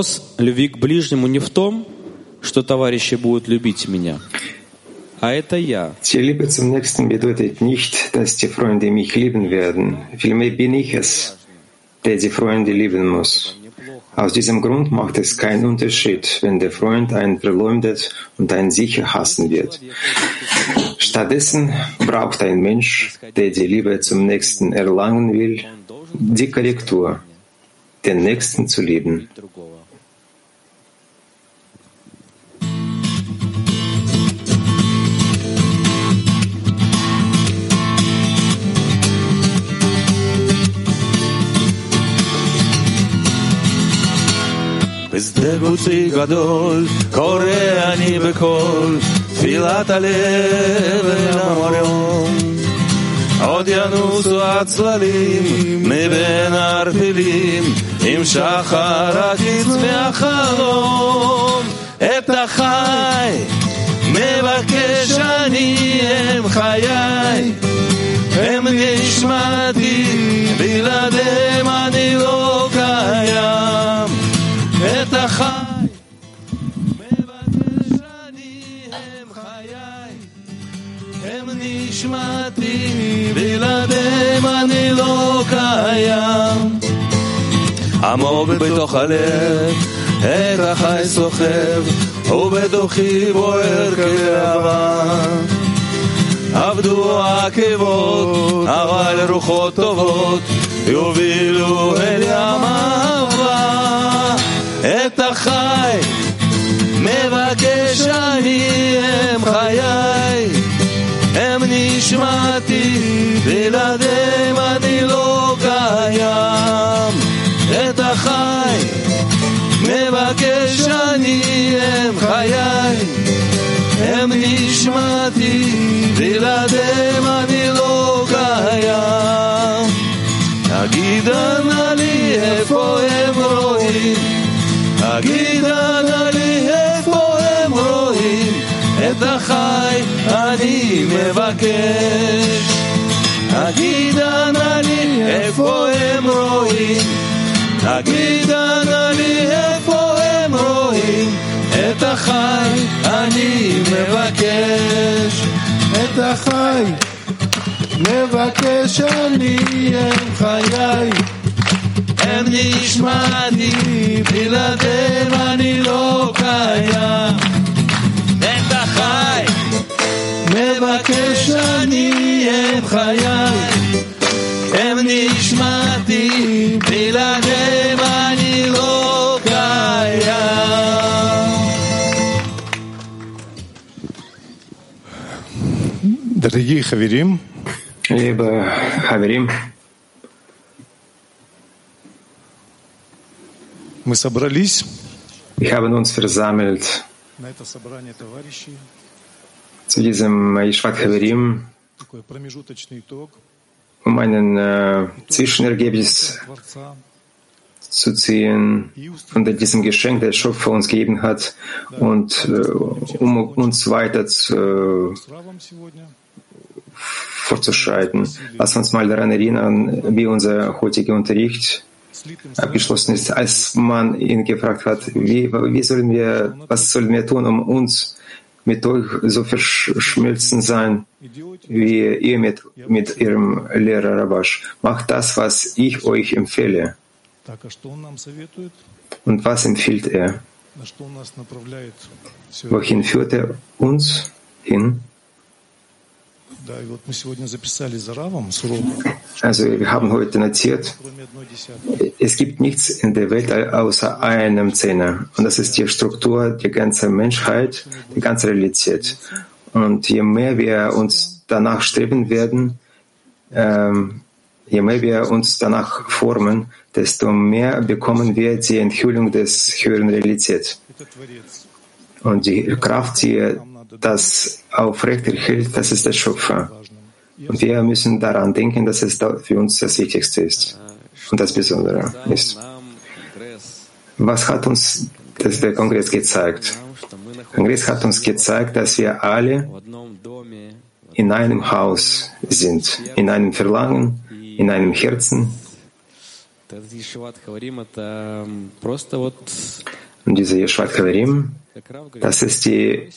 Вопрос любви к ближнему не в том, что товарищи будут любить меня, а это я. Die Liebe zum Nächsten bedeutet nicht, dass die Freunde mich lieben werden. Vielmehr bin ich es, der die Freunde lieben muss. Aus diesem Grund macht es keinen Unterschied, wenn der Freund einen verleumdet und einen sicher hassen wird. Stattdessen braucht ein Mensch, der die Liebe zum Nächsten erlangen will, die Korrektur, den Nächsten zu lieben. בשדה בוצי גדול, קורא אני בקול, תפילת הלב אל המריון. עוד ינוסו הצללים מבין הערפילים, עם שחר הקיץ מהחלום. את החי מבקש אני הם חיי, הם נשמתי, עמוק בתוך הלב את החי סוחב ובתוכי בוער כאהבה עבדו העקבות אבל רוחות טובות יובילו אל ים אהבה את החי מבקש אני הם חיי. הם נשמתי בלעדיהם אני לא קיים הם חיי הם נשמתי בלעדיהם אני לא קיים תגידה נא לי איפה הם רואים תגידה נא לי איפה הם רואים את החי אני מבקש תגידה נא לי איפה הם רואים תגידה נא החי אני מבקש את החי מבקש אני הם חיי הם נשמעתי בלעדיהם אני לא קיים את החי מבקש אני הם חיי הם נשמעתי בלעדיהם Liebe Haverim, мы собрались wir haben uns versammelt на это собрание товарищей zu diesem Ishvat Haverim такой промежуточный итог um einen äh, Zwischenergebnis Творца zu ziehen von diesem Geschenk, das der Schöpfer uns gegeben hat und äh, um uns weiter zu, с Равом сегодня. fortzuschreiten. Lass uns mal daran erinnern, wie unser heutiger Unterricht abgeschlossen ist, als man ihn gefragt hat, wie, wie sollen wir, was sollen wir tun, um uns mit euch so verschmilzen sein, wie ihr mit, mit ihrem Lehrer Rabash. Macht das, was ich euch empfehle. Und was empfiehlt er? Wohin führt er uns hin? Also wir haben heute notiert, es gibt nichts in der Welt außer einem Zehner. Und das ist die Struktur der ganzen Menschheit, die ganze Realität. Und je mehr wir uns danach streben werden, ähm, je mehr wir uns danach formen, desto mehr bekommen wir die Enthüllung des höheren Realität. Und die Kraft, die das aufrechterhält, das ist der Schöpfer. Und wir müssen daran denken, dass es für uns das Wichtigste ist und das Besondere ist. Was hat uns das der Kongress gezeigt? Der Kongress hat uns gezeigt, dass wir alle in einem Haus sind, in einem Verlangen, in einem Herzen. Und diese Yeshvat Kaverim, das ist die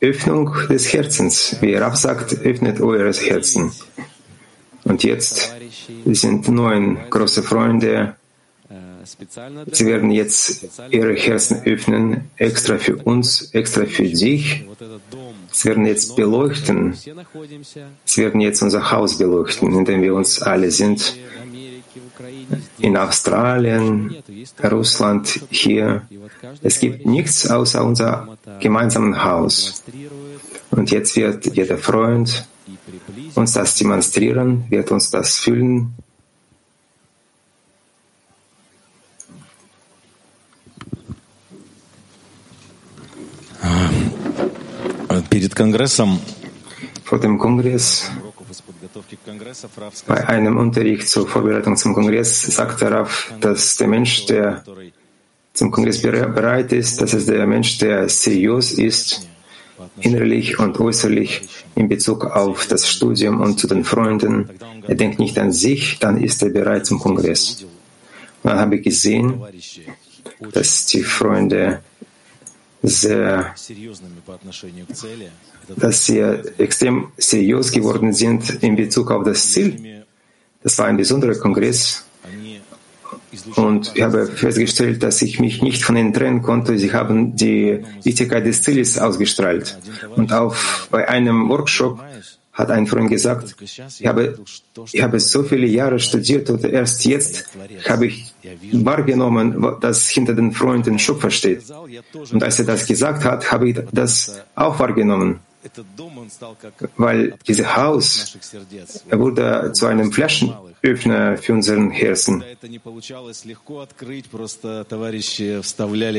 Öffnung des Herzens. Wie Rav sagt, öffnet eures Herzen. Und jetzt sind neun große Freunde. Sie werden jetzt ihre Herzen öffnen, extra für uns, extra für dich. Sie werden jetzt beleuchten. Sie werden jetzt unser Haus beleuchten, in dem wir uns alle sind. In Australien, Russland, hier. Es gibt nichts außer unser gemeinsamen Haus. Und jetzt wird jeder Freund uns das demonstrieren, wird uns das fühlen. Vor dem Kongress, bei einem Unterricht zur Vorbereitung zum Kongress, sagt der dass der Mensch, der zum Kongress bereit ist, dass es der Mensch, der seriös ist, innerlich und äußerlich in Bezug auf das Studium und zu den Freunden. Er denkt nicht an sich, dann ist er bereit zum Kongress. Und dann habe ich gesehen, dass die Freunde sehr, dass sie extrem seriös geworden sind in Bezug auf das Ziel. Das war ein besonderer Kongress und ich habe festgestellt, dass ich mich nicht von ihnen trennen konnte. Sie haben die Wichtigkeit des Zieles ausgestrahlt. Und auch bei einem Workshop hat ein Freund gesagt, ich habe, ich habe so viele Jahre studiert und erst jetzt habe ich wahrgenommen, dass hinter den Freunden Schöpfer steht. Und als er das gesagt hat, habe ich das auch wahrgenommen weil dieses Haus wurde zu einem Flaschenöffner für unseren Herzen.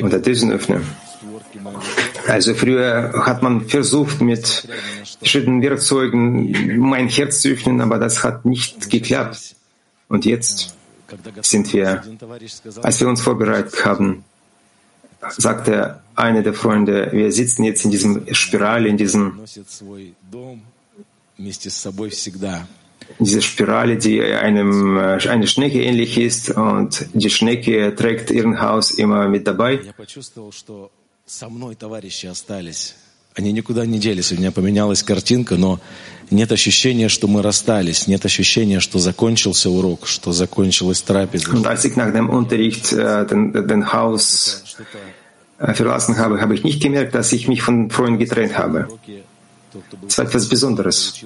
Unter diesen Öffner. Also früher hat man versucht, mit verschiedenen Werkzeugen mein Herz zu öffnen, aber das hat nicht geklappt. Und jetzt sind wir, als wir uns vorbereitet haben, sagte er, einer der Freunde, wir sitzen jetzt in diesem Spirale, in diesem носит свой дом вместе с собой всегда. in dieser Spirale, die einem äh, eine Schnecke ähnlich ist und die Schnecke trägt ihren Haus immer mit dabei. Я почувствовал, что со мной товарищи остались. Они никуда не делись. У меня поменялась картинка, но нет ощущения, что мы расстались. Нет ощущения, что закончился урок, что закончилась трапеза. Und als ich nach dem Unterricht äh, den, den Haus Что-то äh, äh, verlassen habe, habe ich nicht gemerkt, dass ich mich von Freunden getrennt habe. Das war etwas Besonderes.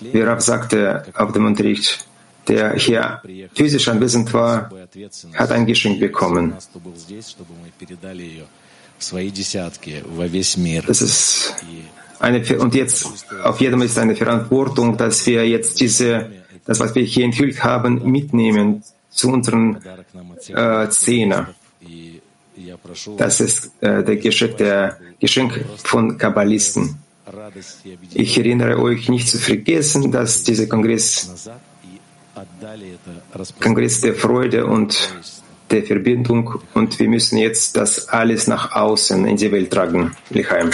Wie Rav sagte auf dem Unterricht, der hier physisch anwesend war, hat ein Geschenk bekommen. Das ist eine, und jetzt auf jedem ist eine Verantwortung, dass wir jetzt diese, das, was wir hier enthüllt haben, mitnehmen zu unseren äh, Szenen. Das ist äh, der Geschenk, der Geschenk von Kabbalisten. Ich erinnere euch nicht zu vergessen, dass dieser Kongress, Kongress der Freude und der Verbindung und wir müssen jetzt das alles nach außen in die Welt tragen. Lichheim.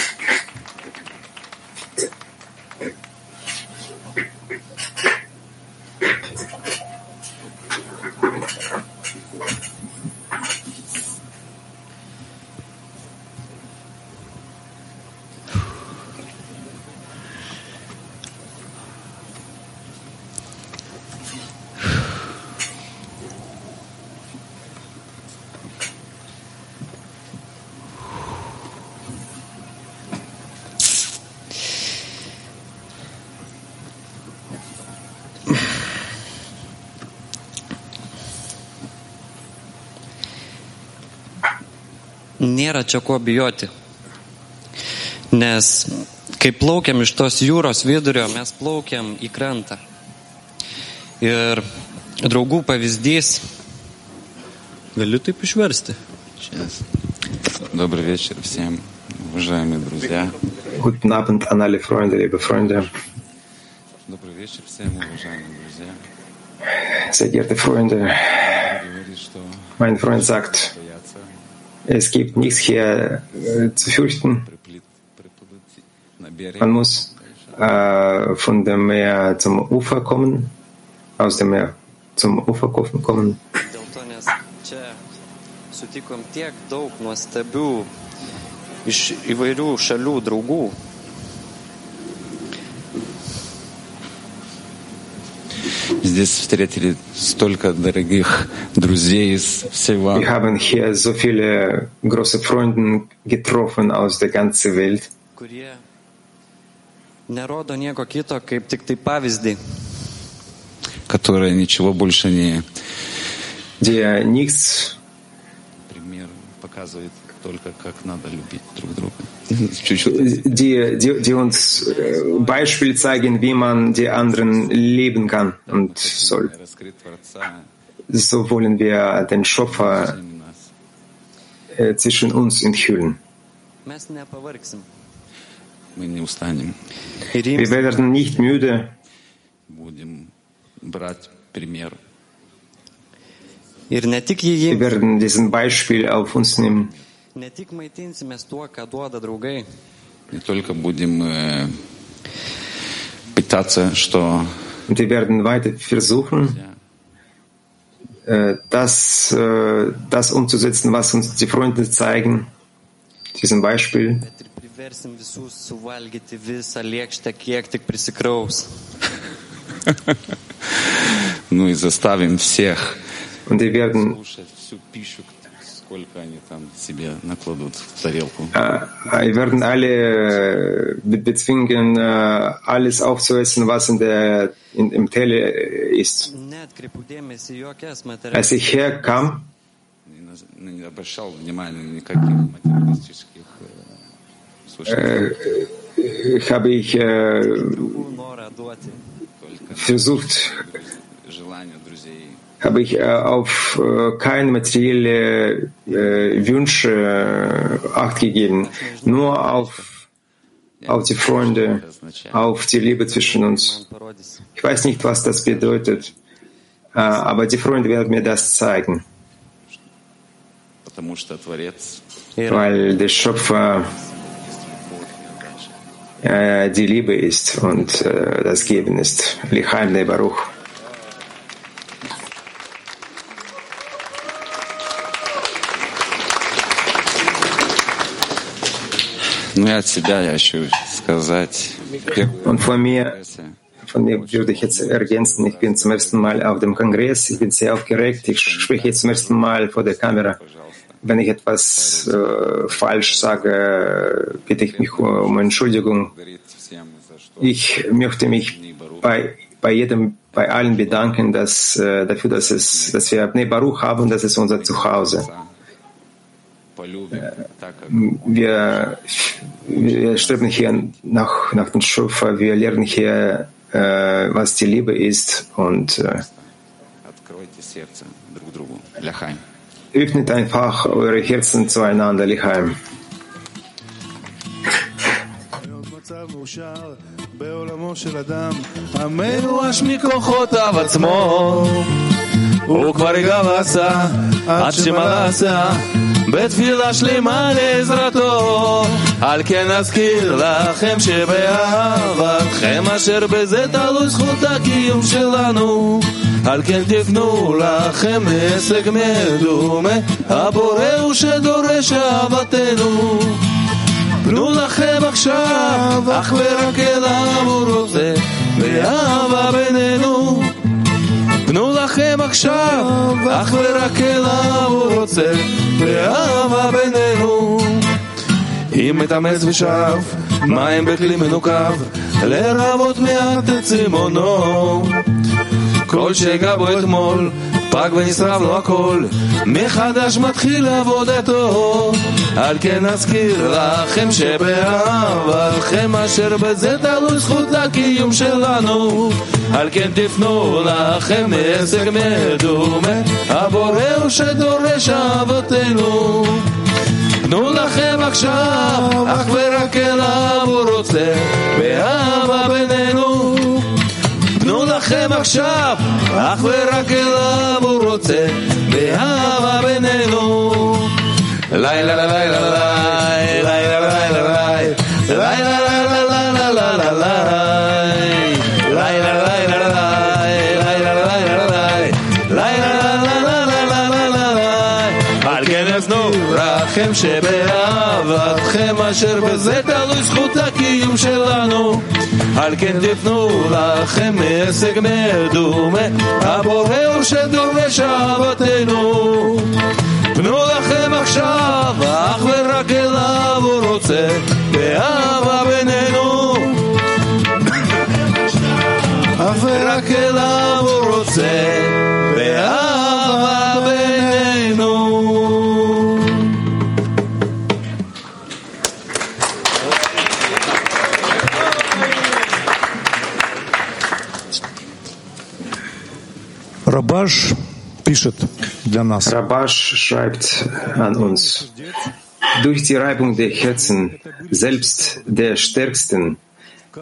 Nėra čia ko bijoti. Nes kai plaukiam iš tos jūros vidurio, mes plaukiam į krantą. Ir draugų pavyzdys, Galiu taip išversti. Сейчас. Добрый вечер всем, уважаемые друзья. Guten Abend an alle Freunde, liebe Freunde. Добрый вечер всем, уважаемые друзья. Sehr geehrte Freunde, Говорит, что mein Freund sagt, боятся Es gibt nichts hier äh, zu fürchten. Man muss äh, von dem Meer zum Ufer kommen, aus dem Meer zum Ufer kommen. Sutikom tiek daug nuostabių iš įvairių šalių draugų, Здесь встретили столько дорогих друзей из всего Wir haben hier so viele große Freunde getroffen aus der ganzen Welt, kurie nerodo nieko kito, kaip tik tai pavyzdį. которые ничего больше не die nichts пример показывает Die, die, die uns Beispiel zeigen, wie man die anderen lieben kann und soll. So wollen wir den Schöpfer zwischen uns enthüllen. Wir werden nicht müde. Wir werden diesen Beispiel auf uns nehmen. Ne tik maitinsimės tuo, ką duoda draugai, Не только будем э, питаться, что Und wir werden weiter versuchen, äh, das, äh, das umzusetzen, was uns die Freunde zeigen, diesem Beispiel. priversim visus suvalgyti visą lėkštę, kiek tik prisikraus. ну и заставим всех Und wir werden слушать всю пищу, сколько они там себе накладут в тарелку. Äh, Wir werden alle äh, be- bezwingen, äh, alles aufzuessen, was in der, in, im Teller äh, ist. Als ich herkam, Не, обращал внимания никаких материалистических э, слушай, habe ich äh, versucht, друзей. habe ich äh, auf äh, keine materielle äh, Wünsche Acht gegeben, nur auf, auf die Freunde, auf die Liebe zwischen uns. Ich weiß nicht, was das bedeutet, aber die Freunde werden mir das zeigen. Weil der Schöpfer die Liebe ist und das Geben ist. Lichaim Baruch. Und von mir, von mir würde ich jetzt ergänzen, ich bin zum ersten Mal auf dem Kongress, ich bin sehr aufgeregt, ich spreche jetzt zum ersten Mal vor der Kamera. Wenn ich etwas äh, falsch sage, bitte ich mich um Entschuldigung. Ich möchte mich bei, bei jedem, bei allen bedanken, dass, äh, dafür, dass, es, dass wir Abnei Baruch haben, das ist unser Zuhause. Wir, wir streben hier nach, nach dem Schöpfer, wir lernen hier, äh, was die Liebe ist und äh, öffnet einfach eure Herzen zueinander, Lichaim. בעולמו של אדם, המיואש מכוחותיו עצמו, הוא כבר גב עשה, עד שמלא עשה בתפילה שלמה לעזרתו על כן אזכיר לכם שבאהבתכם אשר בזה תלוי זכות הקיום שלנו. על כן תפנו לכם הישג מדומה הבורא הוא שדורש אהבתנו. פנו לכם עכשיו אך ורק אליו הוא רוצה באהבה בינינו לכם עכשיו, אך ורק אליו הוא רוצה, באהבה בינינו. אם מתאמץ ושב, מים בכלי מנוקב, לרבות מעט את צימונו. כל שגע בו אתמול, פג ונשרף לו הכל, מחדש מתחיל עבודתו. על כן אזכיר לכם שבאהבתכם אשר בזה תלוי זכות הקיום שלנו. על כן תפנו לכם הישג מדומה, הבורא הוא שדורש אהבתנו. תנו לכם עכשיו, אך ורק אליו הוא רוצה, באהבה בינינו. לכם עכשיו, אך ורק אליו הוא רוצה, באהבה בינינו. לילה לילה לילה לילה לילה לילה לילה לילה לילה לילה אלכנסנו לכם שבאהבתכם אשר בזה תלוי זכות הקיום שלנו על כן תפנו לכם הישג מדומה הבורא הוא שדורש אהבתנו פנו לכם עכשיו אך ורק אליו הוא רוצה באהבה בינינו. אך ורק אליו הוא רוצה Rabash schreibt an uns, durch die Reibung der Herzen, selbst der Stärksten,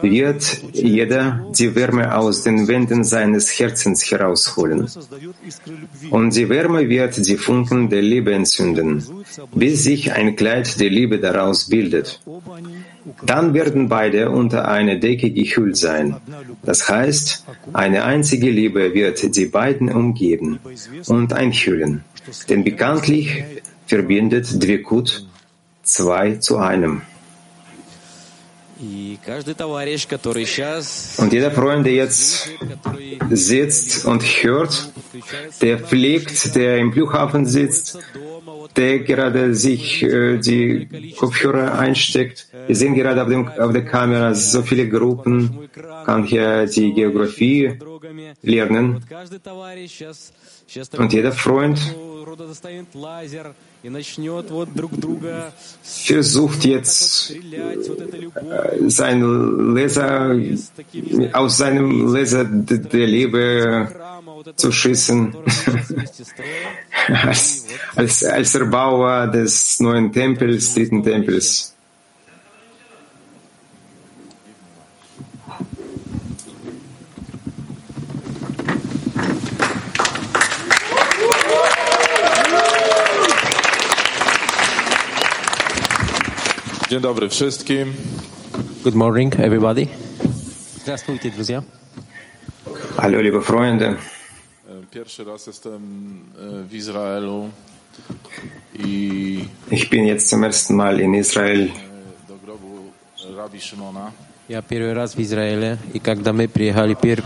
wird jeder die Wärme aus den Wänden seines Herzens herausholen. Und die Wärme wird die Funken der Liebe entzünden, bis sich ein Kleid der Liebe daraus bildet. Dann werden beide unter eine Decke gehüllt sein. Das heißt, eine einzige Liebe wird die beiden umgeben und einhüllen. Denn bekanntlich verbindet Dvikut zwei zu einem. Und jeder Freund, der jetzt sitzt und hört, der pflegt, der im Flughafen sitzt, der gerade sich äh, die Kopfhörer einsteckt. Wir sehen gerade auf, dem, auf der Kamera so viele Gruppen, kann hier die Geografie lernen. Und jeder Freund versucht jetzt äh, sein Laser, aus seinem Laser der Liebe zu schießen. вместе строим. als, als, als Erbauer des neuen Tempels, dritten Tempels. Dzień dobry wszystkim. Good morning, everybody. Здравствуйте, друзья. Hallo, liebe Freunde. E, Pierwszy raz jestem e, w Izraelu i Ich bin jetzt zum ersten Mal in Israel. e, do grobu Rabi Szymona Я первый раз в Израиле, и когда мы приехали пер...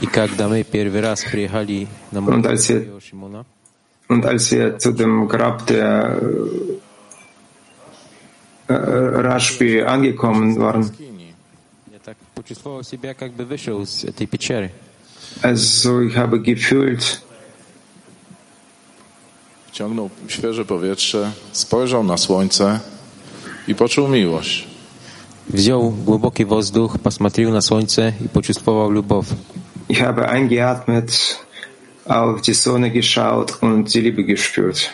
и когда мы первый раз приехали на Und als wir, могилу Шимона, und als wir zu dem Grab der äh, äh, Rashbi angekommen waren, Kini. я так почувствовал себя, как бы вышел из этой пещеры. also ich habe gefühlt, Wciągnął świeże powietrze, spojrzał na słońce i poczuł miłość. Взял глубокий воздух, посмотрел на солнце и почувствовал любовь. ich habe eingeatmet, auf die Sonne geschaut und die Liebe gespürt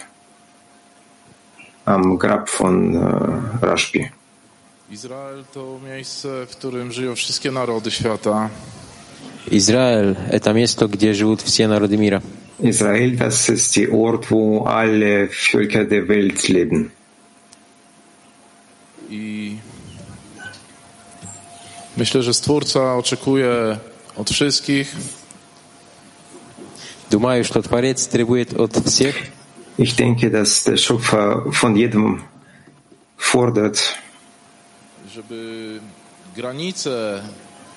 am Grab von äh, Rashbi. Izrael to miejsce, w którym żyją wszystkie narody świata. Израиль — это место, где живут все народы мира. Israel, das ist der Ort, wo alle Völker der Welt leben. I myślę, że Stwórca oczekuje od wszystkich, Думаю, что Творец требует от всех, Ich denke, dass der Schöpfer von jedem fordert, żeby granice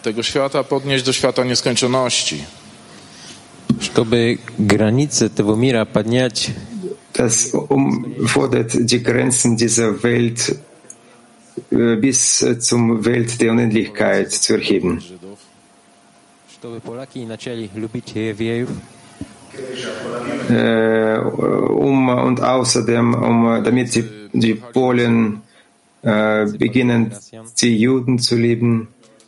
tego świata podnieść do świata nieskończoności. чтобы границы этого мира поднять, das um, fordert die Grenzen dieser Welt äh, bis äh, zum Welt der Unendlichkeit zu erheben. чтобы поляки начали любить евреев, Äh, um, und außerdem, um, damit die, die Polen äh, beginnen, die Juden zu lieben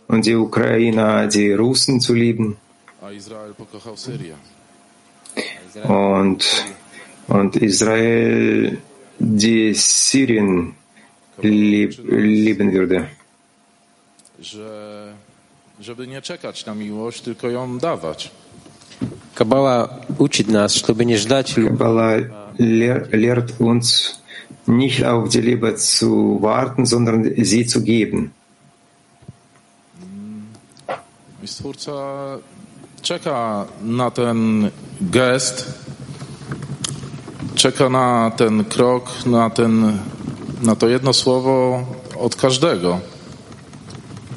und die Ukrainer, die Russen zu lieben. A Izrael pokochał Syrię. und, und Israel die Syrien lieb, lieben würde. Że, żeby nie czekać na miłość, tylko ją dawać. Каббала учит нас, чтобы не ждать любви, Kabbalah lehr, lehrt uns, nicht auf die Liebe zu warten, sondern sie zu geben. I Stwórca czeka na ten gest, czeka na ten krok, na, ten, na to jedno słowo od każdego.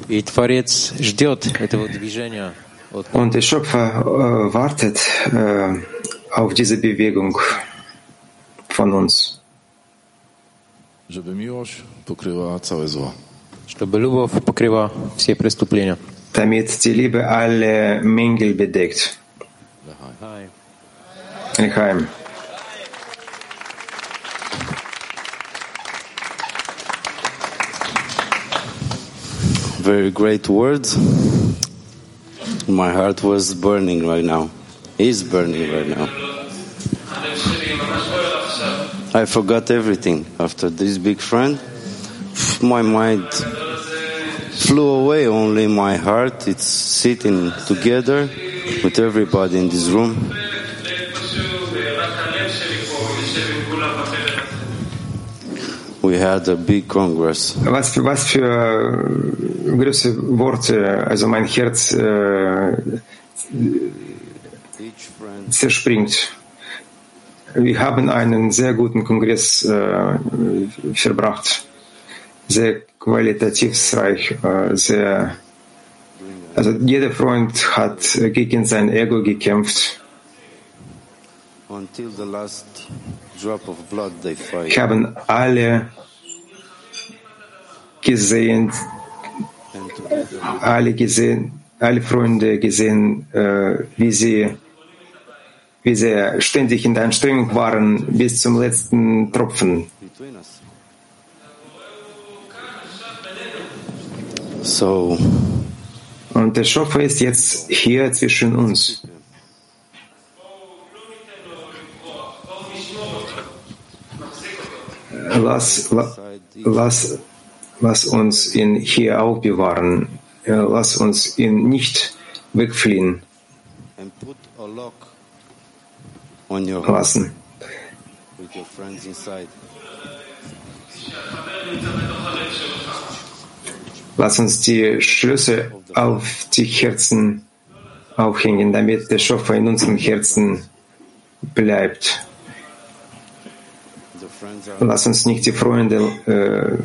и Творец ждет этого движения от Und der Schöpfer äh, wartet äh, auf diese Bewegung von uns, Żeby miłość pokryła całe zło. чтобы любовь покрыла все преступления. Damit die Liebe alle Mängel bedeckt. Lechaim. Very great words. My heart was burning right now. Is burning right now. I forgot everything after this big friend. My mind flew away. Only my heart. It's sitting together with everybody in this room. We had a big congress. Was für, was für äh, große Worte, also mein Herz äh, zerspringt. Wir haben einen sehr guten Kongress äh, verbracht, sehr qualitationsreich, äh, sehr, also jeder Freund hat gegen sein Ego gekämpft. Ich haben alle gesehen, alle gesehen, alle Freunde gesehen, äh, wie sie, wie sie ständig in der Anstrengung waren bis zum letzten Tropfen. So Und der Schöpfer ist jetzt hier zwischen uns. Lass, la, lass, lass uns ihn hier aufbewahren. Lass uns ihn nicht wegfliehen and put a lock on your heart lassen. with your friends inside. Lass uns die Schlüssel auf die Herzen aufhängen, damit der Schöpfer in unseren Herzen bleibt. Lass uns nicht die Freunde, äh,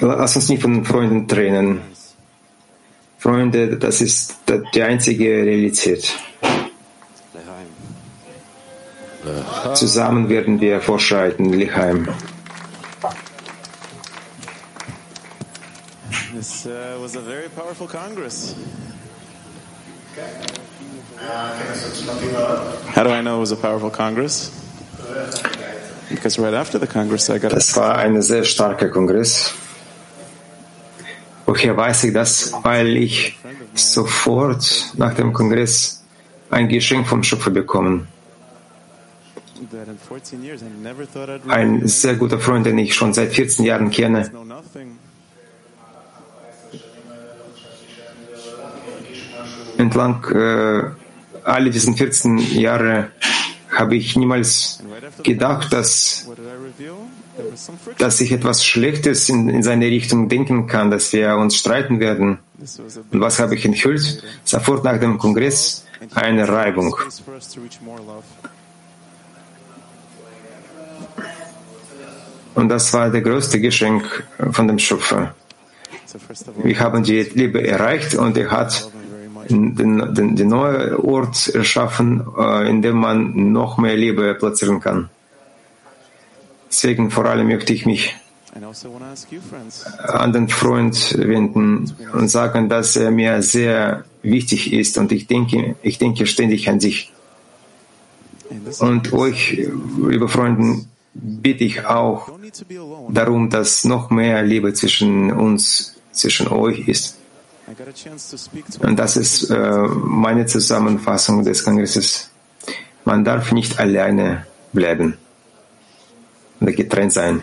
lass uns nicht von den Freunden trennen. Freunde, das ist die einzige Realität. Zusammen werden wir vorschreiten, Lichheim. This uh, was a very powerful Congress. How do I know it was a powerful Congress? Because right after the Congress, I got Das war ein sehr starker Kongress. Woher weiß ich das? Weil ich sofort nach dem Kongress ein Geschenk vom Schöpfer bekommen. that in 14 years I never thought I'd read ein sehr guter Freund, den ich schon seit 14 Jahren kenne. Entlang äh, alle diesen 14 Jahre habe ich niemals gedacht, dass, dass ich etwas Schlechtes in, in seine Richtung denken kann, dass wir uns streiten werden. Und was habe ich enthüllt? Sofort nach dem Kongress eine Reibung. Und das war der größte Geschenk von dem Schöpfer. Wir haben die Liebe erreicht und er hat den, den, den neuen Ort erschaffen, äh, in dem man noch mehr Liebe platzieren kann. Deswegen vor allem möchte ich mich and also an den Freund wenden und sagen, dass er mir sehr wichtig ist und ich denke, ich denke ständig an sich. Und euch, liebe Freunde, bitte ich auch darum, dass noch mehr Liebe zwischen uns, zwischen euch ist. Und das ist äh, meine Zusammenfassung des Kongresses. Man darf nicht alleine bleiben oder getrennt sein.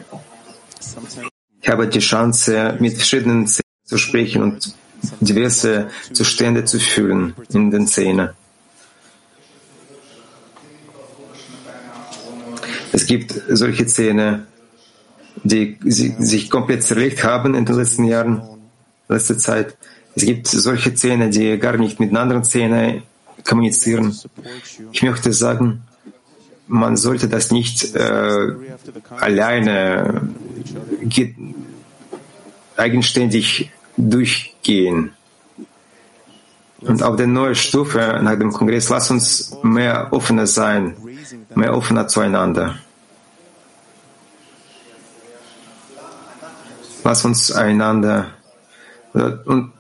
Ich habe die Chance, mit verschiedenen Szenen zu sprechen und diverse Zustände zu fühlen in den Szenen. Es gibt solche Szenen, die si- sich komplett zerlegt haben in den letzten Jahren, letzter Zeit. Es gibt solche Szenen, die gar nicht mit anderen Szenen kommunizieren. Ich möchte sagen, man sollte das nicht äh, alleine ge- eigenständig durchgehen. Und auf der neuen Stufe nach dem Kongress, lass uns mehr offener sein, mehr offener zueinander. Lass uns einander und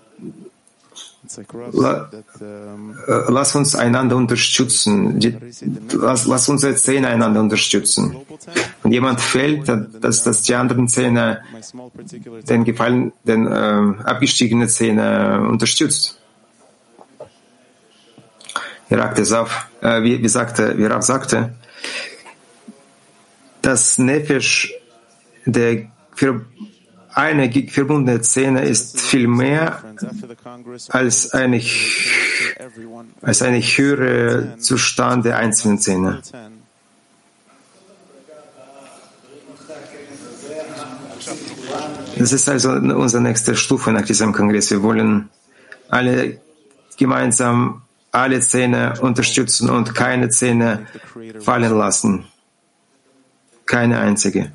lass uns einander unterstützen. Lass, lass unsere Zähne einander unterstützen. Wenn jemand fällt, dass, dass die anderen Zähne den gefallen, den äh, abgestiegene Zähne unterstützt. Wie Rav auf, äh, wie, wie sagte, wie Rav sagte, das Nefesh, der für eine verbundene Zähne ist viel mehr als eine, als eine höhere Zustand der einzelnen. 10. Das ist also unsere nächste Stufe nach diesem Kongress. Wir wollen alle gemeinsam alle Zähne unterstützen und keine Zähne fallen lassen. Keine einzige.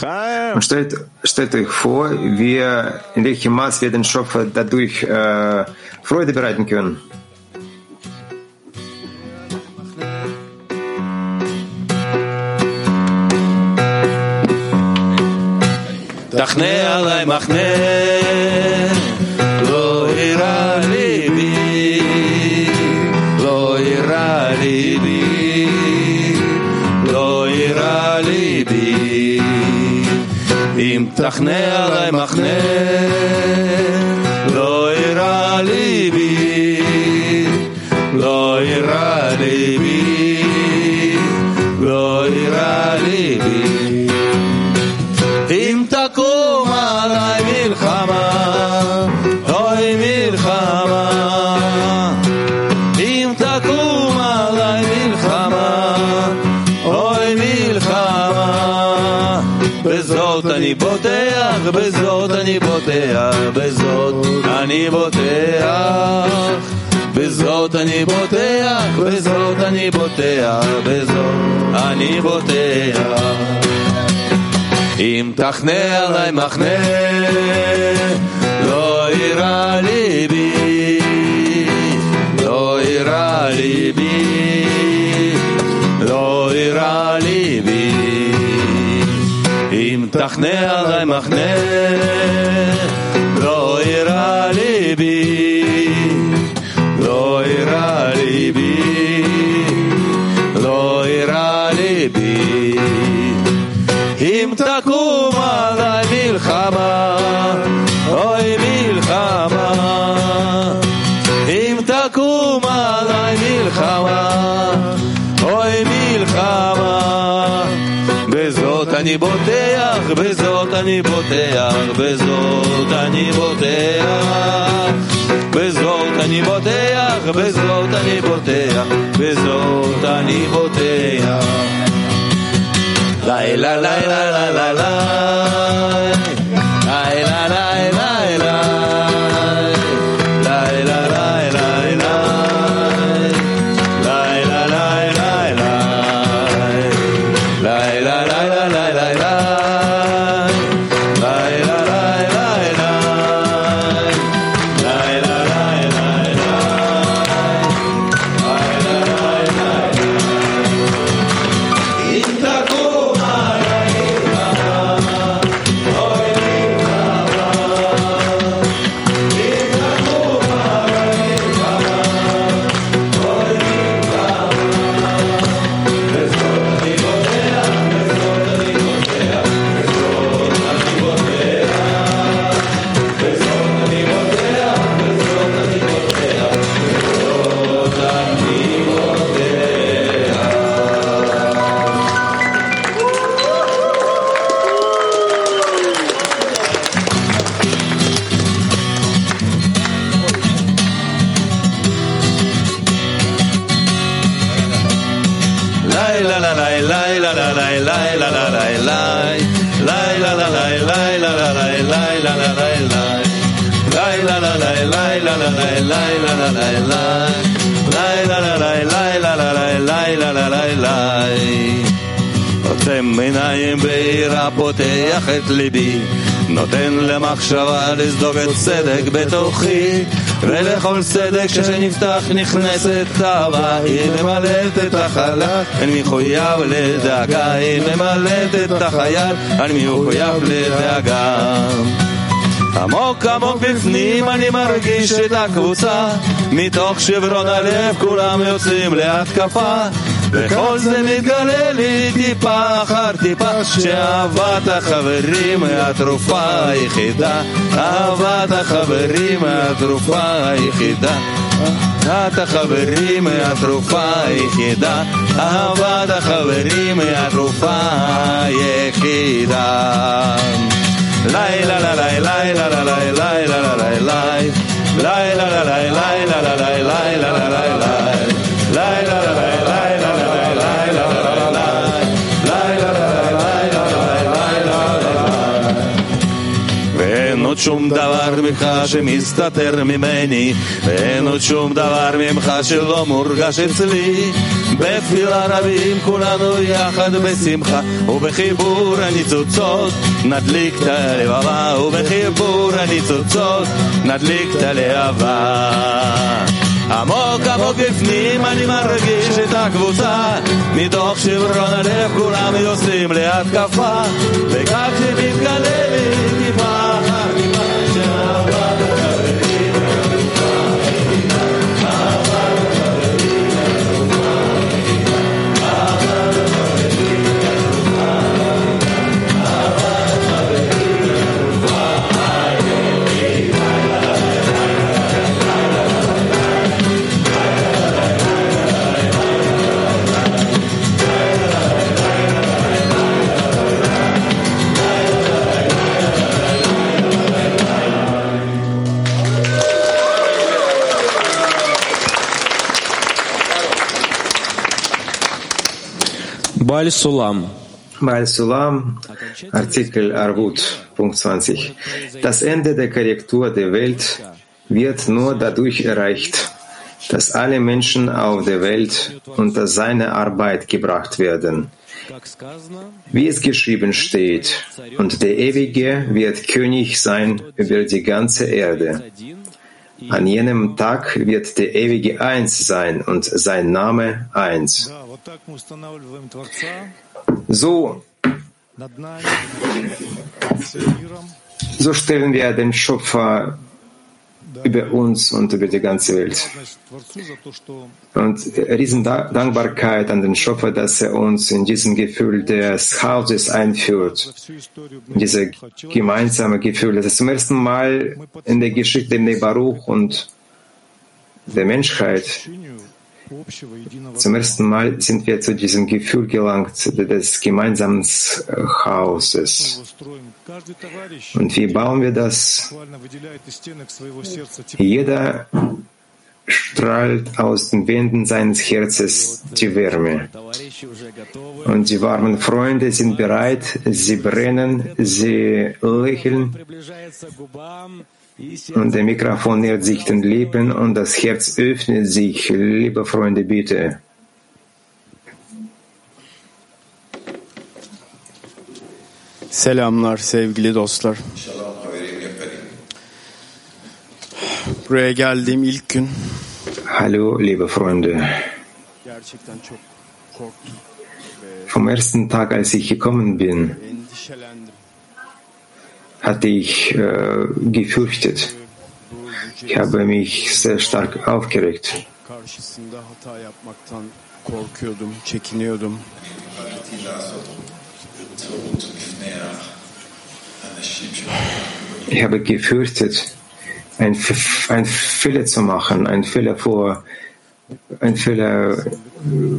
Chaim! Und stellt, stellt euch vor, wir, in welchem Maß wir den Schöpfer dadurch äh, Freude bereiten können. תחנה עליי מחנה, תחנה עליי מחנה, בזאת אני בוטח, בזאת אני בוטח. בזאת אני בוטח, בזאת אני בוטח, בזאת אני בוטח. אם תחנה עליי מחנה, לא אירע ליבי, לא אירע ליבי, לא אירע ליבי. אם תחנה עלי מחנה, לא אירע ליבי, לא אירע ליבי, לא אירע ליבי. אם תקום עלי מלחמה, אוי מלחמה, אם תקום עלי מלחמה, אוי מלחמה, בזאת אני בוטח. בזאת אני בוטח. בזאת אני בוטח, בזאת אני בוטח, בזאת אני בוטח. לילה לילה לילה לילה לילה בתוכי ולכל צדק שנפתח נכנסת אהבה היא ממלאת את החלל אני מחויב לדאגה. היא ממלאת את החייל אני מחויב לדאגה. עמוק עמוק בפנים אני מרגיש את הקבוצה. מתוך שברון הלב כולם יוצאים להתקפה. וכל זה מתגלה לי טיפה אחר טיפה. שאהבת החברים היא התרופה היחידה אהבת החברים היא התרופה היחידה אהבת החברים היא התרופה היחידה אהבת החברים היא התרופה היחידה לילה לילה לילה לילה לילה לילה לילה לילה לילה לילה שום דבר ממך שמסתתר ממני ואין עוד שום דבר ממך שלא מורגש אצלי. בתפילה רבים כולנו יחד בשמחה ובחיבור הניצוצות נדליק את הלבבה ובחיבור הניצוצות נדליק את הלהבה עמוק עמוק בפנים אני מרגיש את הקבוצה מתוך שברון הלב כולם יוצאים להתקפה וכך שמתגלה לי טיפה Баль Сулам. Baal Sulam, Artikel Arvut, Punkt 20. Das Ende der Korrektur der Welt wird nur dadurch erreicht, dass alle Menschen auf der Welt unter seine Arbeit gebracht werden. Wie es geschrieben steht, und der Ewige wird König sein über die ganze Erde. An jenem Tag wird der Ewige eins sein und sein Name eins. So, so stellen wir den Schöpfer über uns und über die ganze Welt. Und Riesendankbarkeit an den Schöpfer, dass er uns in diesem Gefühl des Hauses einführt. in Dieses gemeinsame Gefühl. Das ist zum ersten Mal in der Geschichte im Baruch und der Menschheit, zum ersten Mal sind wir zu diesem Gefühl gelangt des gemeinsamen Hauses. Und wie bauen wir das? Jeder strahlt aus den Wänden seines Herzens die Wärme. Und die warmen Freunde sind bereit, sie brennen, sie lächeln. Und der Mikrofon nähert sich den Lippen und das Herz öffnet sich. Liebe Freunde, bitte. Selamlar sevgili dostlar. Buraya geldiğim ilk gün Hallo, liebe Freunde. Vom ersten Tag, als ich gekommen bin. Hatte ich äh, gefürchtet. Ich habe mich sehr stark aufgeregt. Ich habe gefürchtet, ein, F- ein Fehler zu machen, ein Fehler vor, ein Fehler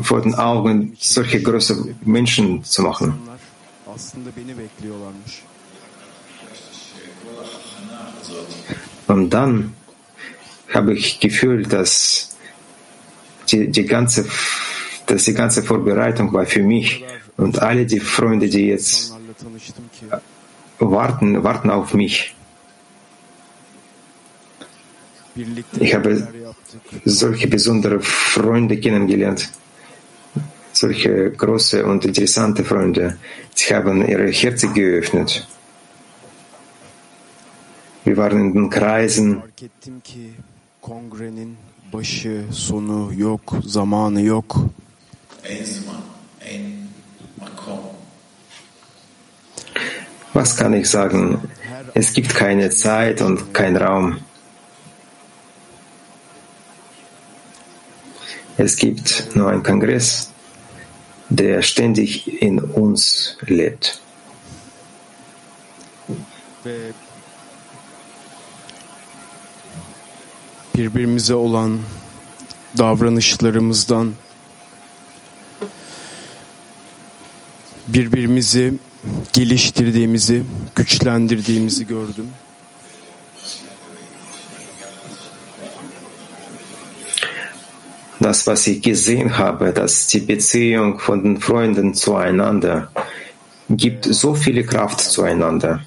vor den Augen solcher große Menschen zu machen. Und dann habe ich gefühlt, dass die, die ganze, dass die ganze Vorbereitung war für mich und alle die Freunde, die jetzt warten, warten auf mich. Ich habe solche besondere Freunde kennengelernt. Solche große und interessante Freunde. Sie haben ihre Herzen geöffnet. Wir waren in den Kreisen. Was kann ich sagen? Es gibt keine Zeit und kein Raum. Es gibt nur einen Kongress, der ständig in uns lebt. Birbirimize olan davranışlarımızdan birbirimizi geliştirdiğimizi, güçlendirdiğimizi gördüm. Das, was ich gesehen habe, dass die Beziehung von den Freunden zueinander gibt so viele Kraft zueinander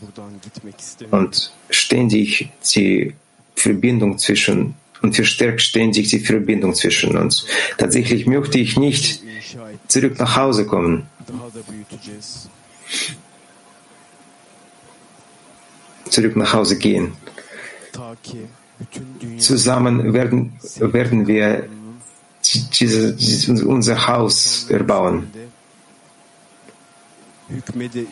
und ständig die Verbindung zwischen und verstärkt ständig die Verbindung zwischen uns. Tatsächlich möchte ich nicht zurück nach Hause kommen. zurück nach Hause gehen. Zusammen werden, werden wir diese, diese, unser Haus erbauen. hükmede,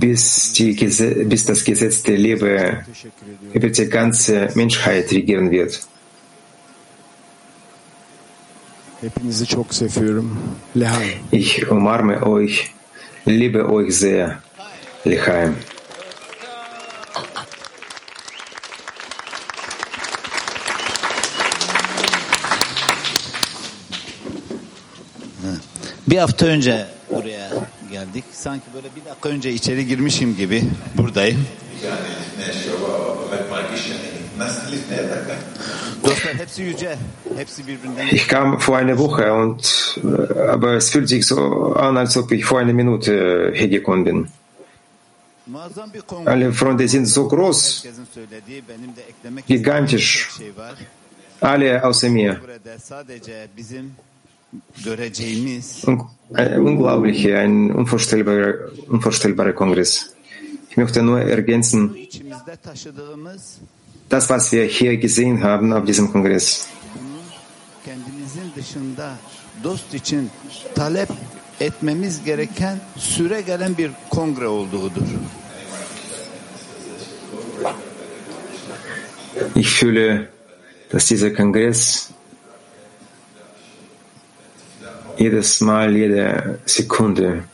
Bis, die, Gese- bis das Gesetz der Liebe über die ganze Menschheit regieren wird. Ich umarme euch, liebe euch sehr. Lechaim. Bir hafta önce buraya geldik. Sanki böyle bir dakika önce içeri girmişim gibi buradayım. Ich kam vor einer Woche und äh, aber es fühlt sich so an, als ob ich vor einer Minute äh, hergekommen bin. Alle Freunde sind so groß, Gigantisch. alle außer mir. Göreceğimiz Un- Ein unglaublicher, ein unvorstellbarer, unvorstellbarer Kongress. Ich möchte nur ergänzen, das, was wir hier gesehen haben auf diesem Kongress, etmemiz gereken süre gelen bir kongre olduğudur. ich fühle, dass dieser Kongress jedes Mal, jede Sekunde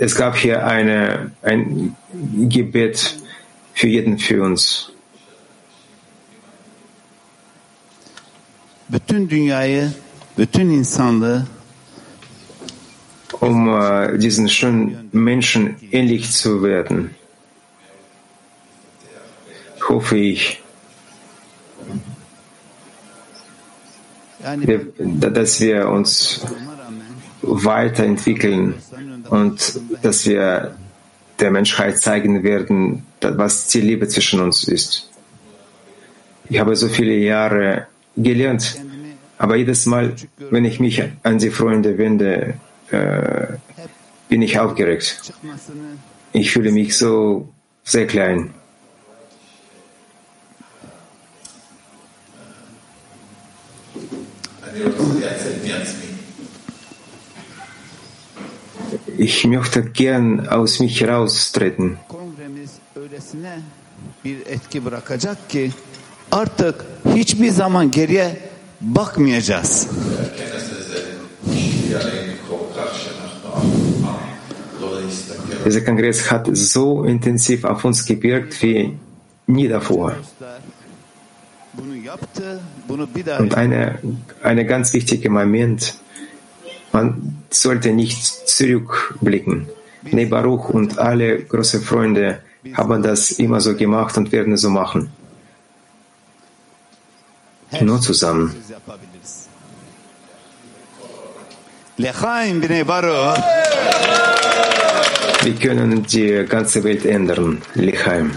Es gab hier eine, ein Gebet für jeden für uns. um äh, diesen schönen Menschen ähnlich zu werden. Hoffe ich, wir, dass wir uns weiterentwickeln und dass wir der Menschheit zeigen werden, was die Liebe zwischen uns ist. Ich habe so viele Jahre gelernt, aber jedes Mal, wenn ich mich an die Freunde wende, äh, bin ich aufgeregt. Ich fühle mich so sehr klein. Ich möchte gern aus mich heraustreten. artık hiçbir zaman geriye bakmayacağız. Dieser Kongress hat so intensiv auf uns gewirkt wie nie davor. Und eine, eine ganz wichtige Moment, man sollte nicht zurückblicken. Nee, Baruch und alle große Freunde haben das immer so gemacht und werden es so machen. Nur zusammen. siz yapabiliriz. Lechaim bnei Baruch. Wir können die ganze Welt ändern. Lichaim.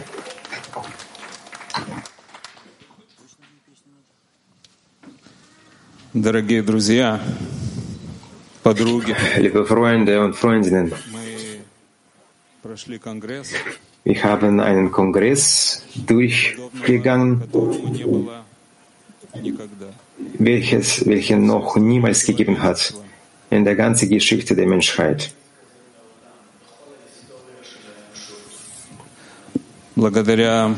Дорогие друзья, подруги, Liebe Freunde und Freundinnen, мы прошли конгресс, wir haben einen Kongress durchgegangen, которого не было никогда. welches, welchen noch niemals gegeben hat in der ganzen Geschichte der Menschheit. Благодаря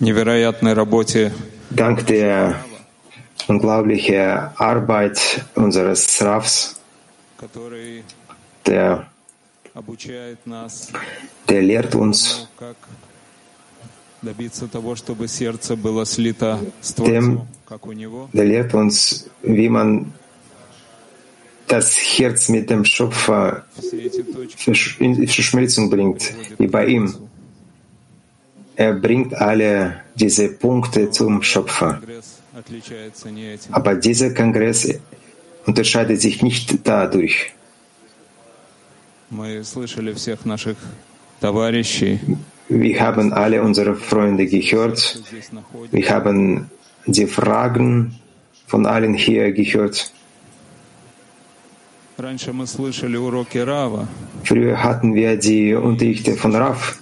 невероятной работе Dank der unglaubliche Arbeit unseres Rafs, der, der lehrt uns, dem, der lehrt uns, wie man das Herz mit dem Schöpfer in Verschmelzung bringt, wie bei ihm. Er bringt alle diese Punkte zum Schöpfer. Aber dieser Kongress unterscheidet sich nicht dadurch. Wir haben alle unsere Freunde gehört. Wir haben die Fragen von allen hier gehört. Früher hatten wir die Unterrichte von Raf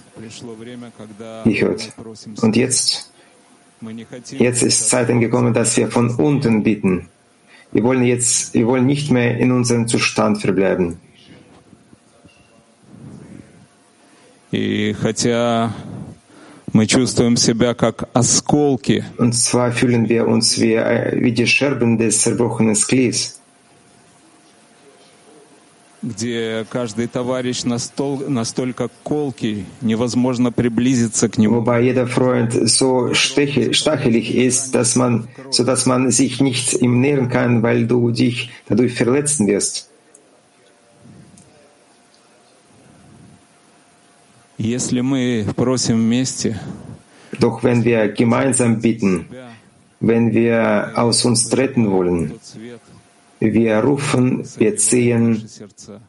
gehört. Und jetzt Jetzt ist Zeit gekommen, dass wir von unten bitten. Wir wollen jetzt, wir wollen nicht mehr in unserem Zustand verbleiben. Und zwar fühlen wir uns wie, äh, wie die Scherben des zerbrochenen Sklis. Где каждый товарищ настол- настолько колкий, невозможно приблизиться к нему. wobei jeder Freund so stachelig ist, dass man, so dass man sich nicht ihm nähern kann, weil du dich dadurch verletzen wirst. Если мы просим вместе, Doch wenn wir gemeinsam bitten, wenn wir aus uns treten wollen, Wir rufen, wir ziehen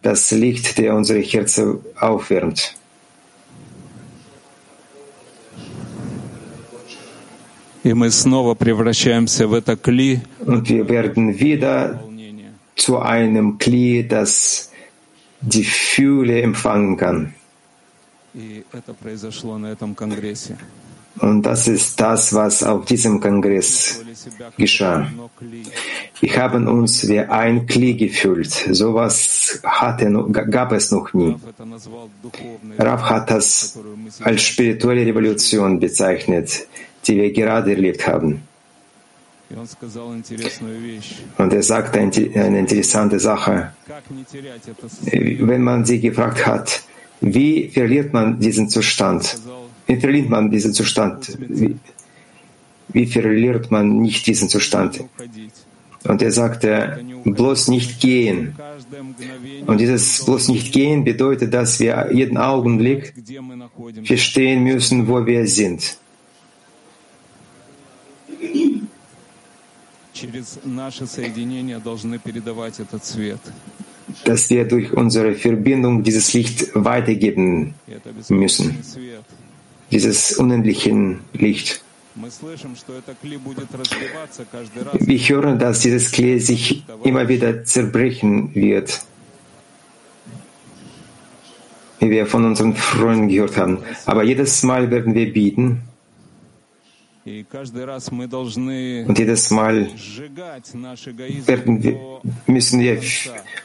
das Licht, der unsere Herzen aufwärmt. Und wir werden wieder zu einem Kli, das die Fühle empfangen kann. Und das ist das, was auf diesem Kongress geschah. Wir haben uns wie ein Klee gefühlt. Sowas hatte, gab es noch nie. Rav hat das als spirituelle Revolution bezeichnet, die wir gerade erlebt haben. Und er sagte eine interessante Sache. Wenn man sie gefragt hat, wie verliert man diesen Zustand? Wie verliert man diesen Zustand? Wie, wie verliert man nicht diesen Zustand? Und er sagte, bloß nicht gehen. Und dieses bloß nicht gehen bedeutet, dass wir jeden Augenblick verstehen müssen, wo wir sind. Dass wir durch unsere Verbindung dieses Licht weitergeben müssen dieses unendlichen Licht. Wir hören, dass dieses Klee sich immer wieder zerbrechen wird, wie wir von unseren Freunden gehört haben. Aber jedes Mal werden wir bieten. Und jedes Mal wir, müssen wir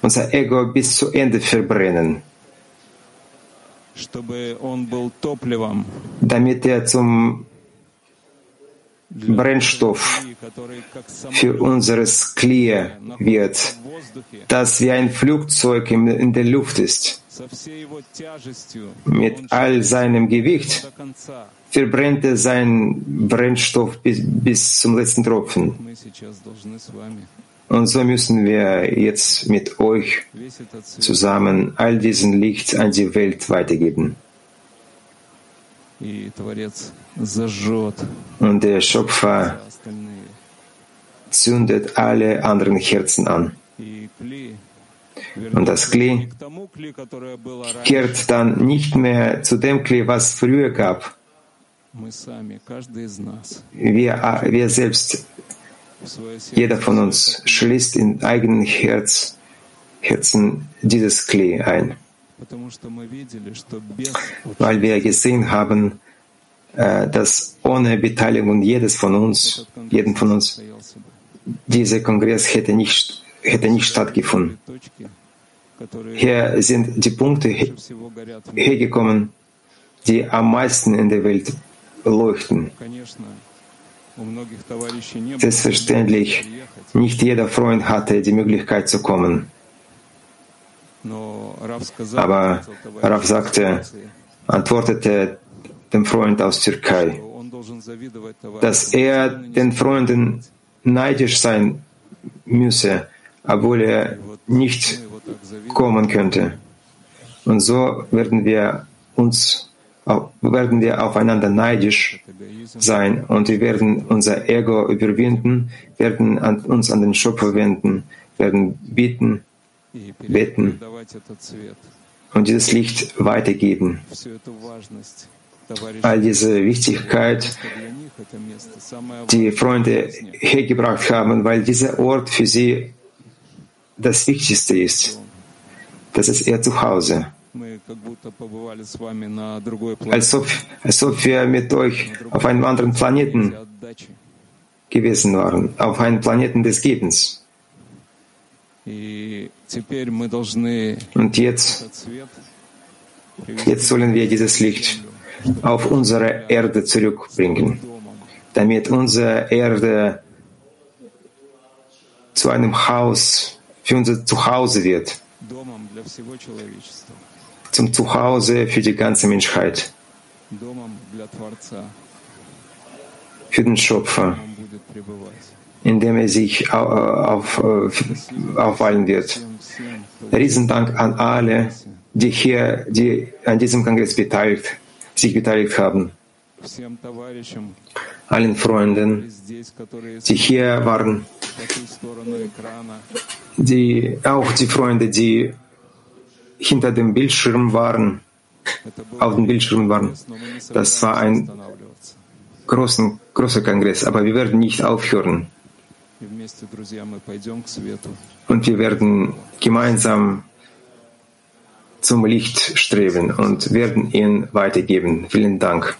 unser Ego bis zu Ende verbrennen. Чтобы он был топливом, damit er zum Brennstoff für unseres Klee wird, das wie ein Flugzeug in der Luft ist. Mit all seinem Gewicht verbrennt er seinen Brennstoff bis, bis zum letzten Tropfen. Und so müssen wir jetzt mit euch zusammen all diesen Licht an die Welt weitergeben. Und der Schöpfer zündet alle anderen Herzen an. Und das Kli kehrt dann nicht mehr zu dem Kli, was früher gab. Wir, wir selbst jeder von uns schließt in eigenen Herz, Herzen dieses Klee ein. Weil wir gesehen haben, äh, dass ohne Beteiligung jedes von uns, jeden von uns, dieser Kongress hätte nicht, hätte nicht stattgefunden. Hier sind die Punkte hergekommen, die am meisten in der Welt leuchten. Selbstverständlich, nicht jeder Freund hatte die Möglichkeit zu kommen. Aber Rav sagte, antwortete dem Freund aus Türkei, dass er den Freunden neidisch sein müsse, obwohl er nicht kommen könnte. Und so werden wir uns werden wir aufeinander neidisch sein und wir werden unser Ego überwinden, werden an uns an den Schöpfer wenden, werden beten, beten und dieses Licht weitergeben. All diese Wichtigkeit, die Freunde hergebracht haben, weil dieser Ort für sie das Wichtigste ist. Das ist ihr Zuhause. Als ob, als ob wir mit euch auf einem anderen Planeten gewesen waren, auf einem Planeten des Gebens. Und jetzt, jetzt sollen wir dieses Licht auf unsere Erde zurückbringen, damit unsere Erde zu einem Haus, für unser Zuhause wird zum Zuhause für die ganze Menschheit, für den Schöpfer, in dem er sich äh, auf, äh, auf, aufweilen wird. Riesendank an alle, die hier, die an diesem Kongress beteiligt, sich beteiligt haben. Allen Freunden, die hier waren, die, auch die Freunde, die hinter dem Bildschirm waren, auf dem Bildschirm waren. Das war ein großen, großer Kongress, aber wir werden nicht aufhören. Und wir werden gemeinsam zum Licht streben und werden ihn weitergeben. Vielen Dank.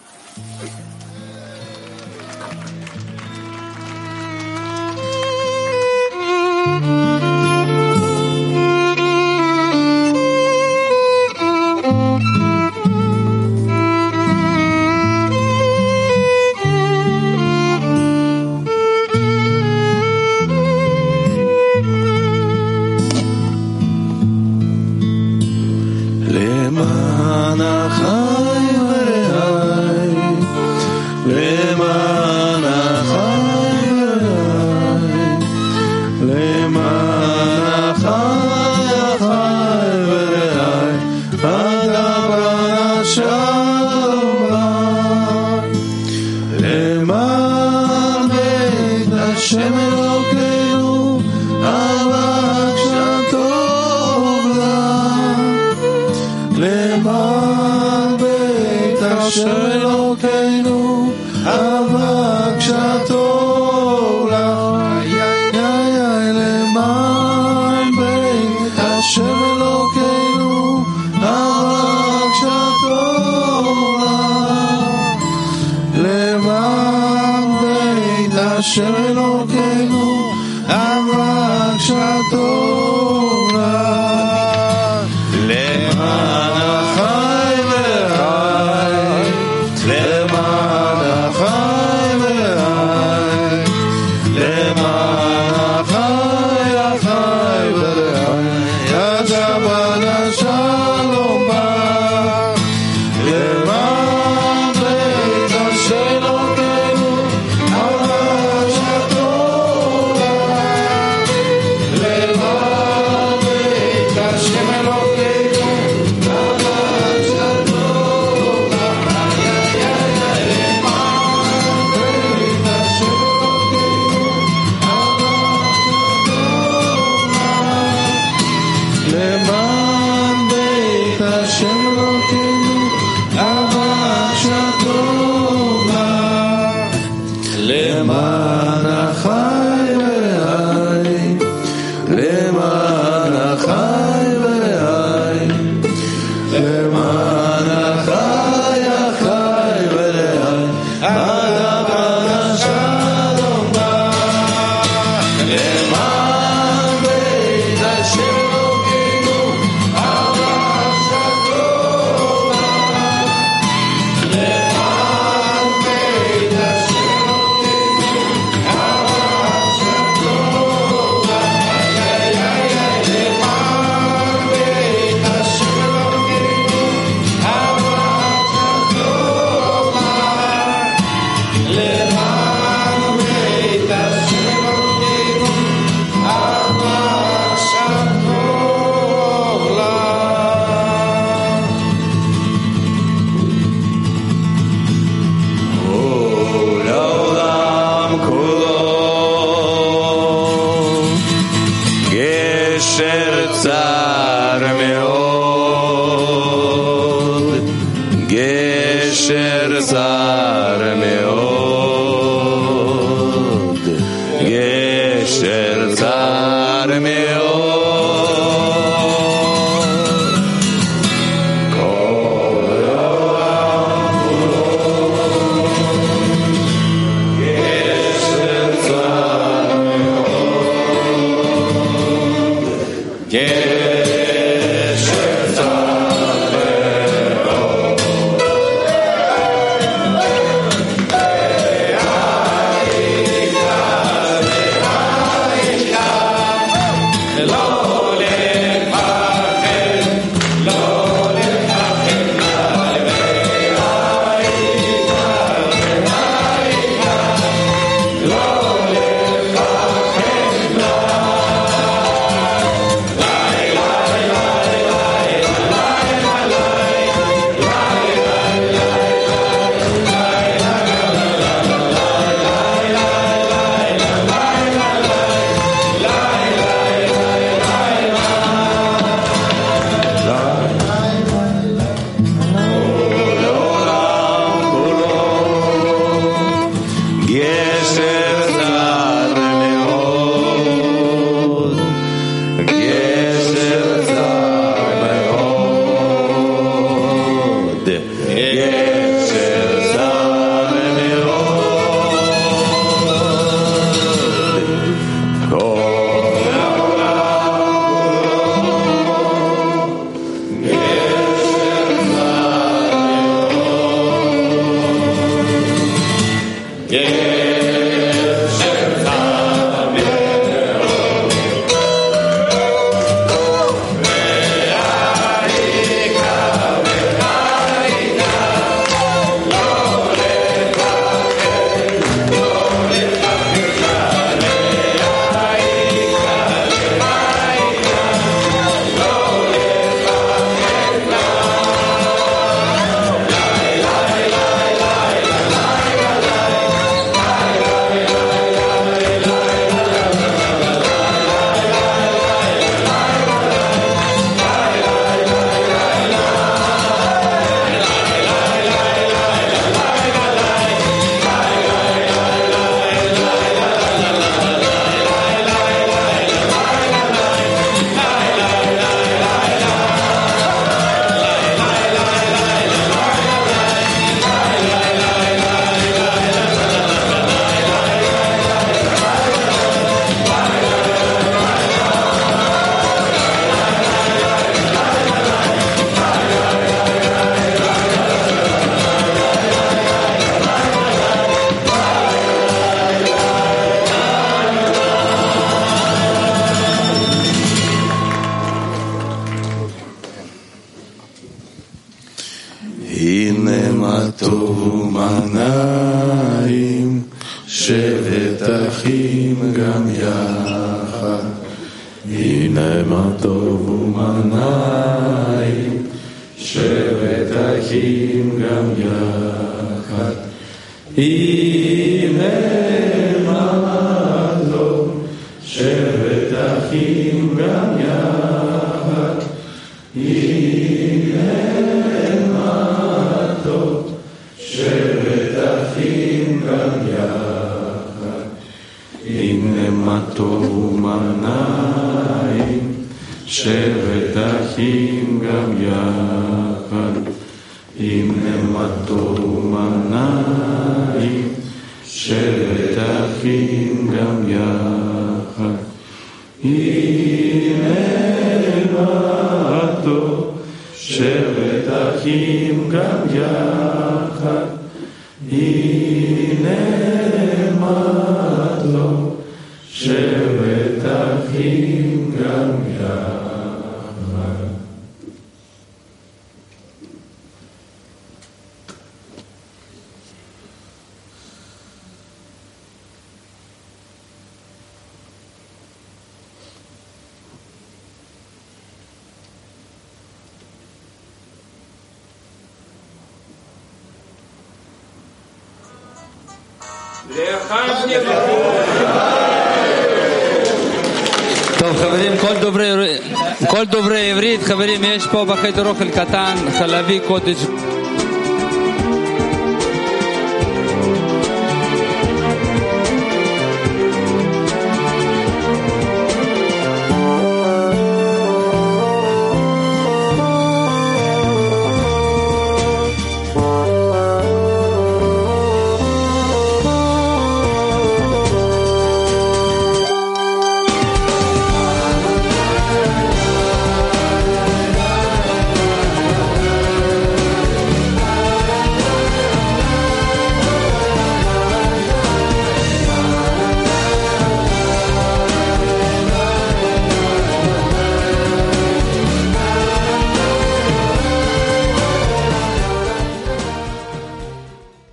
Σεβεταχήν γαμιάχαν, είναι ματωμανάρι, Σεβεταχήν γαμιάχαν, είναι μάτω, Σεβεταχήν γαμιάχαν, είναι μάτω, Σεβεταχήν γαμιάχαν. חברים, חברים, יש פה בחדר אוכל קטן, חלבי, קוטג'